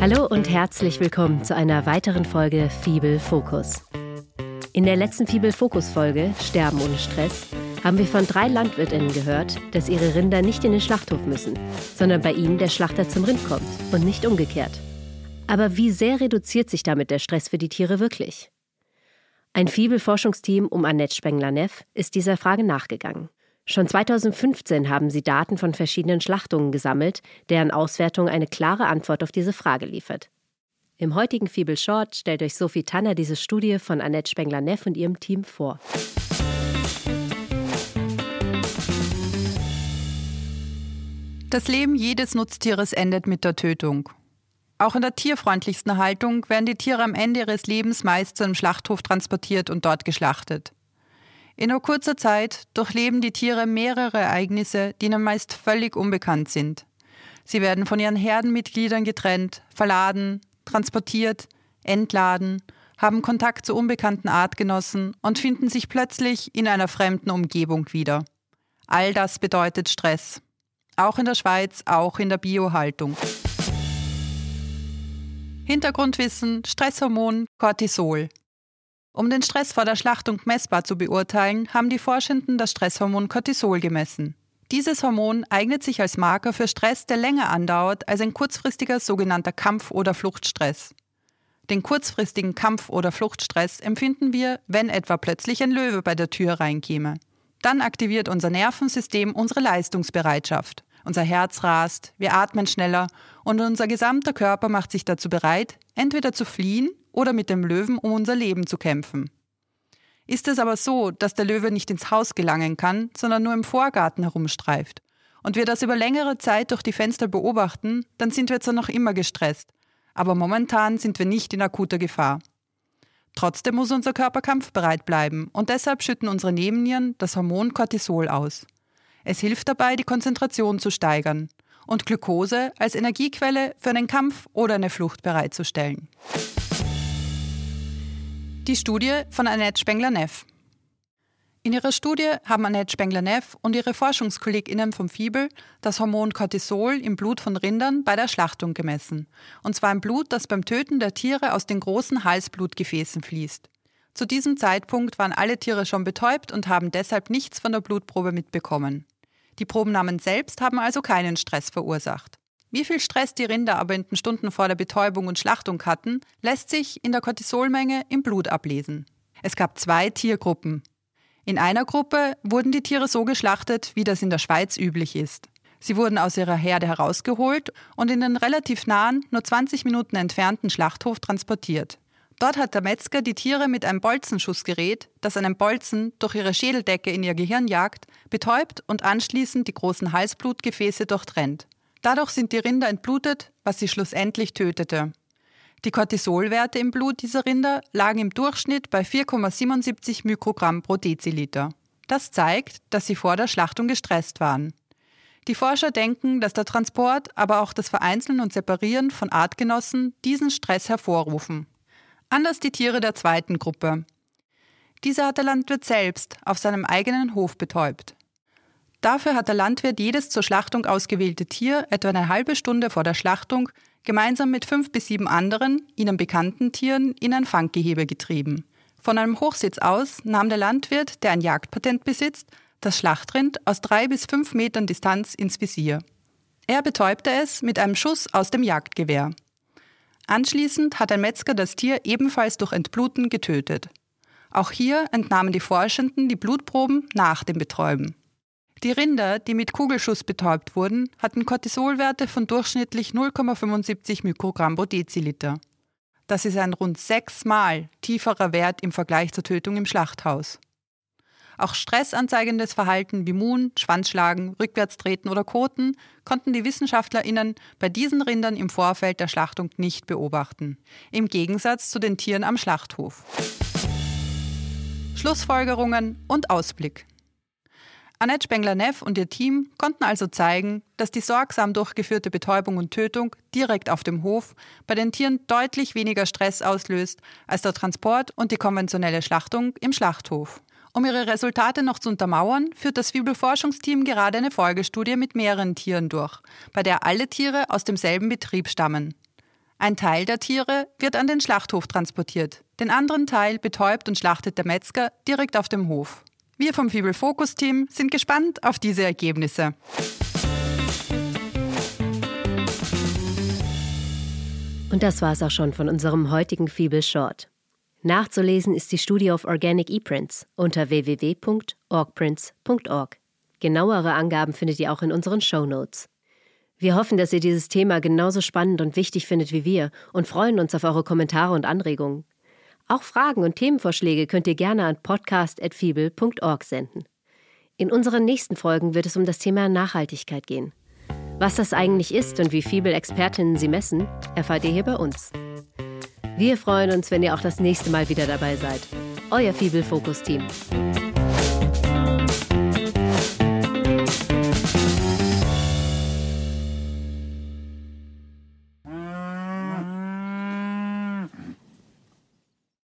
Hallo und herzlich willkommen zu einer weiteren Folge Fibel Fokus. In der letzten Fibel Fokus Folge Sterben ohne Stress haben wir von drei Landwirtinnen gehört, dass ihre Rinder nicht in den Schlachthof müssen, sondern bei ihnen der Schlachter zum Rind kommt und nicht umgekehrt. Aber wie sehr reduziert sich damit der Stress für die Tiere wirklich? Ein Fibel-Forschungsteam um Annette Spengler-Neff ist dieser Frage nachgegangen. Schon 2015 haben sie Daten von verschiedenen Schlachtungen gesammelt, deren Auswertung eine klare Antwort auf diese Frage liefert. Im heutigen Fibel Short stellt euch Sophie Tanner diese Studie von Annette Spengler-Neff und ihrem Team vor. Das Leben jedes Nutztieres endet mit der Tötung. Auch in der tierfreundlichsten Haltung werden die Tiere am Ende ihres Lebens meist zu einem Schlachthof transportiert und dort geschlachtet. In nur kurzer Zeit durchleben die Tiere mehrere Ereignisse, die ihnen meist völlig unbekannt sind. Sie werden von ihren Herdenmitgliedern getrennt, verladen, transportiert, entladen, haben Kontakt zu unbekannten Artgenossen und finden sich plötzlich in einer fremden Umgebung wieder. All das bedeutet Stress. Auch in der Schweiz, auch in der Biohaltung. Hintergrundwissen, Stresshormon, Cortisol. Um den Stress vor der Schlachtung messbar zu beurteilen, haben die Forschenden das Stresshormon Cortisol gemessen. Dieses Hormon eignet sich als Marker für Stress, der länger andauert als ein kurzfristiger sogenannter Kampf- oder Fluchtstress. Den kurzfristigen Kampf- oder Fluchtstress empfinden wir, wenn etwa plötzlich ein Löwe bei der Tür reinkäme. Dann aktiviert unser Nervensystem unsere Leistungsbereitschaft. Unser Herz rast, wir atmen schneller und unser gesamter Körper macht sich dazu bereit, entweder zu fliehen oder mit dem Löwen um unser Leben zu kämpfen. Ist es aber so, dass der Löwe nicht ins Haus gelangen kann, sondern nur im Vorgarten herumstreift, und wir das über längere Zeit durch die Fenster beobachten, dann sind wir zwar noch immer gestresst, aber momentan sind wir nicht in akuter Gefahr. Trotzdem muss unser Körper kampfbereit bleiben und deshalb schütten unsere Nebennieren das Hormon Cortisol aus. Es hilft dabei, die Konzentration zu steigern und Glucose als Energiequelle für einen Kampf oder eine Flucht bereitzustellen. Die Studie von Annette Spengler-Neff. In ihrer Studie haben Annette Spengler-Neff und ihre ForschungskollegInnen vom Fibel das Hormon Cortisol im Blut von Rindern bei der Schlachtung gemessen. Und zwar im Blut, das beim Töten der Tiere aus den großen Halsblutgefäßen fließt. Zu diesem Zeitpunkt waren alle Tiere schon betäubt und haben deshalb nichts von der Blutprobe mitbekommen. Die Probennahmen selbst haben also keinen Stress verursacht. Wie viel Stress die Rinder aber in den Stunden vor der Betäubung und Schlachtung hatten, lässt sich in der Cortisolmenge im Blut ablesen. Es gab zwei Tiergruppen. In einer Gruppe wurden die Tiere so geschlachtet, wie das in der Schweiz üblich ist. Sie wurden aus ihrer Herde herausgeholt und in den relativ nahen, nur 20 Minuten entfernten Schlachthof transportiert. Dort hat der Metzger die Tiere mit einem Bolzenschussgerät, das einen Bolzen durch ihre Schädeldecke in ihr Gehirn jagt, betäubt und anschließend die großen Halsblutgefäße durchtrennt. Dadurch sind die Rinder entblutet, was sie schlussendlich tötete. Die Cortisolwerte im Blut dieser Rinder lagen im Durchschnitt bei 4,77 Mikrogramm pro Deziliter. Das zeigt, dass sie vor der Schlachtung gestresst waren. Die Forscher denken, dass der Transport, aber auch das Vereinzeln und Separieren von Artgenossen diesen Stress hervorrufen. Anders die Tiere der zweiten Gruppe. Diese hat der Landwirt selbst auf seinem eigenen Hof betäubt. Dafür hat der Landwirt jedes zur Schlachtung ausgewählte Tier etwa eine halbe Stunde vor der Schlachtung gemeinsam mit fünf bis sieben anderen, ihnen bekannten Tieren in ein Fanggehebe getrieben. Von einem Hochsitz aus nahm der Landwirt, der ein Jagdpatent besitzt, das Schlachtrind aus drei bis fünf Metern Distanz ins Visier. Er betäubte es mit einem Schuss aus dem Jagdgewehr. Anschließend hat ein Metzger das Tier ebenfalls durch Entbluten getötet. Auch hier entnahmen die Forschenden die Blutproben nach dem Betäuben. Die Rinder, die mit Kugelschuss betäubt wurden, hatten Cortisolwerte von durchschnittlich 0,75 Mikrogramm pro Deziliter. Das ist ein rund sechsmal tieferer Wert im Vergleich zur Tötung im Schlachthaus. Auch stressanzeigendes Verhalten wie Muhen, Schwanzschlagen, Rückwärtstreten oder Koten konnten die WissenschaftlerInnen bei diesen Rindern im Vorfeld der Schlachtung nicht beobachten. Im Gegensatz zu den Tieren am Schlachthof. Schlussfolgerungen und Ausblick. Annette Spengler-Neff und ihr Team konnten also zeigen, dass die sorgsam durchgeführte Betäubung und Tötung direkt auf dem Hof bei den Tieren deutlich weniger Stress auslöst als der Transport und die konventionelle Schlachtung im Schlachthof. Um ihre Resultate noch zu untermauern, führt das Fibel-Forschungsteam gerade eine Folgestudie mit mehreren Tieren durch, bei der alle Tiere aus demselben Betrieb stammen. Ein Teil der Tiere wird an den Schlachthof transportiert. Den anderen Teil betäubt und schlachtet der Metzger direkt auf dem Hof. Wir vom Fibel Focus Team sind gespannt auf diese Ergebnisse. Und das war es auch schon von unserem heutigen Fibel Short. Nachzulesen ist die Studie of Organic ePrints unter www.orgprints.org. Genauere Angaben findet ihr auch in unseren Show Notes. Wir hoffen, dass ihr dieses Thema genauso spannend und wichtig findet wie wir und freuen uns auf eure Kommentare und Anregungen. Auch Fragen und Themenvorschläge könnt ihr gerne an podcast.fibel.org senden. In unseren nächsten Folgen wird es um das Thema Nachhaltigkeit gehen. Was das eigentlich ist und wie Fibel-Expertinnen sie messen, erfahrt ihr hier bei uns. Wir freuen uns, wenn ihr auch das nächste Mal wieder dabei seid. Euer Fibel-Fokus-Team.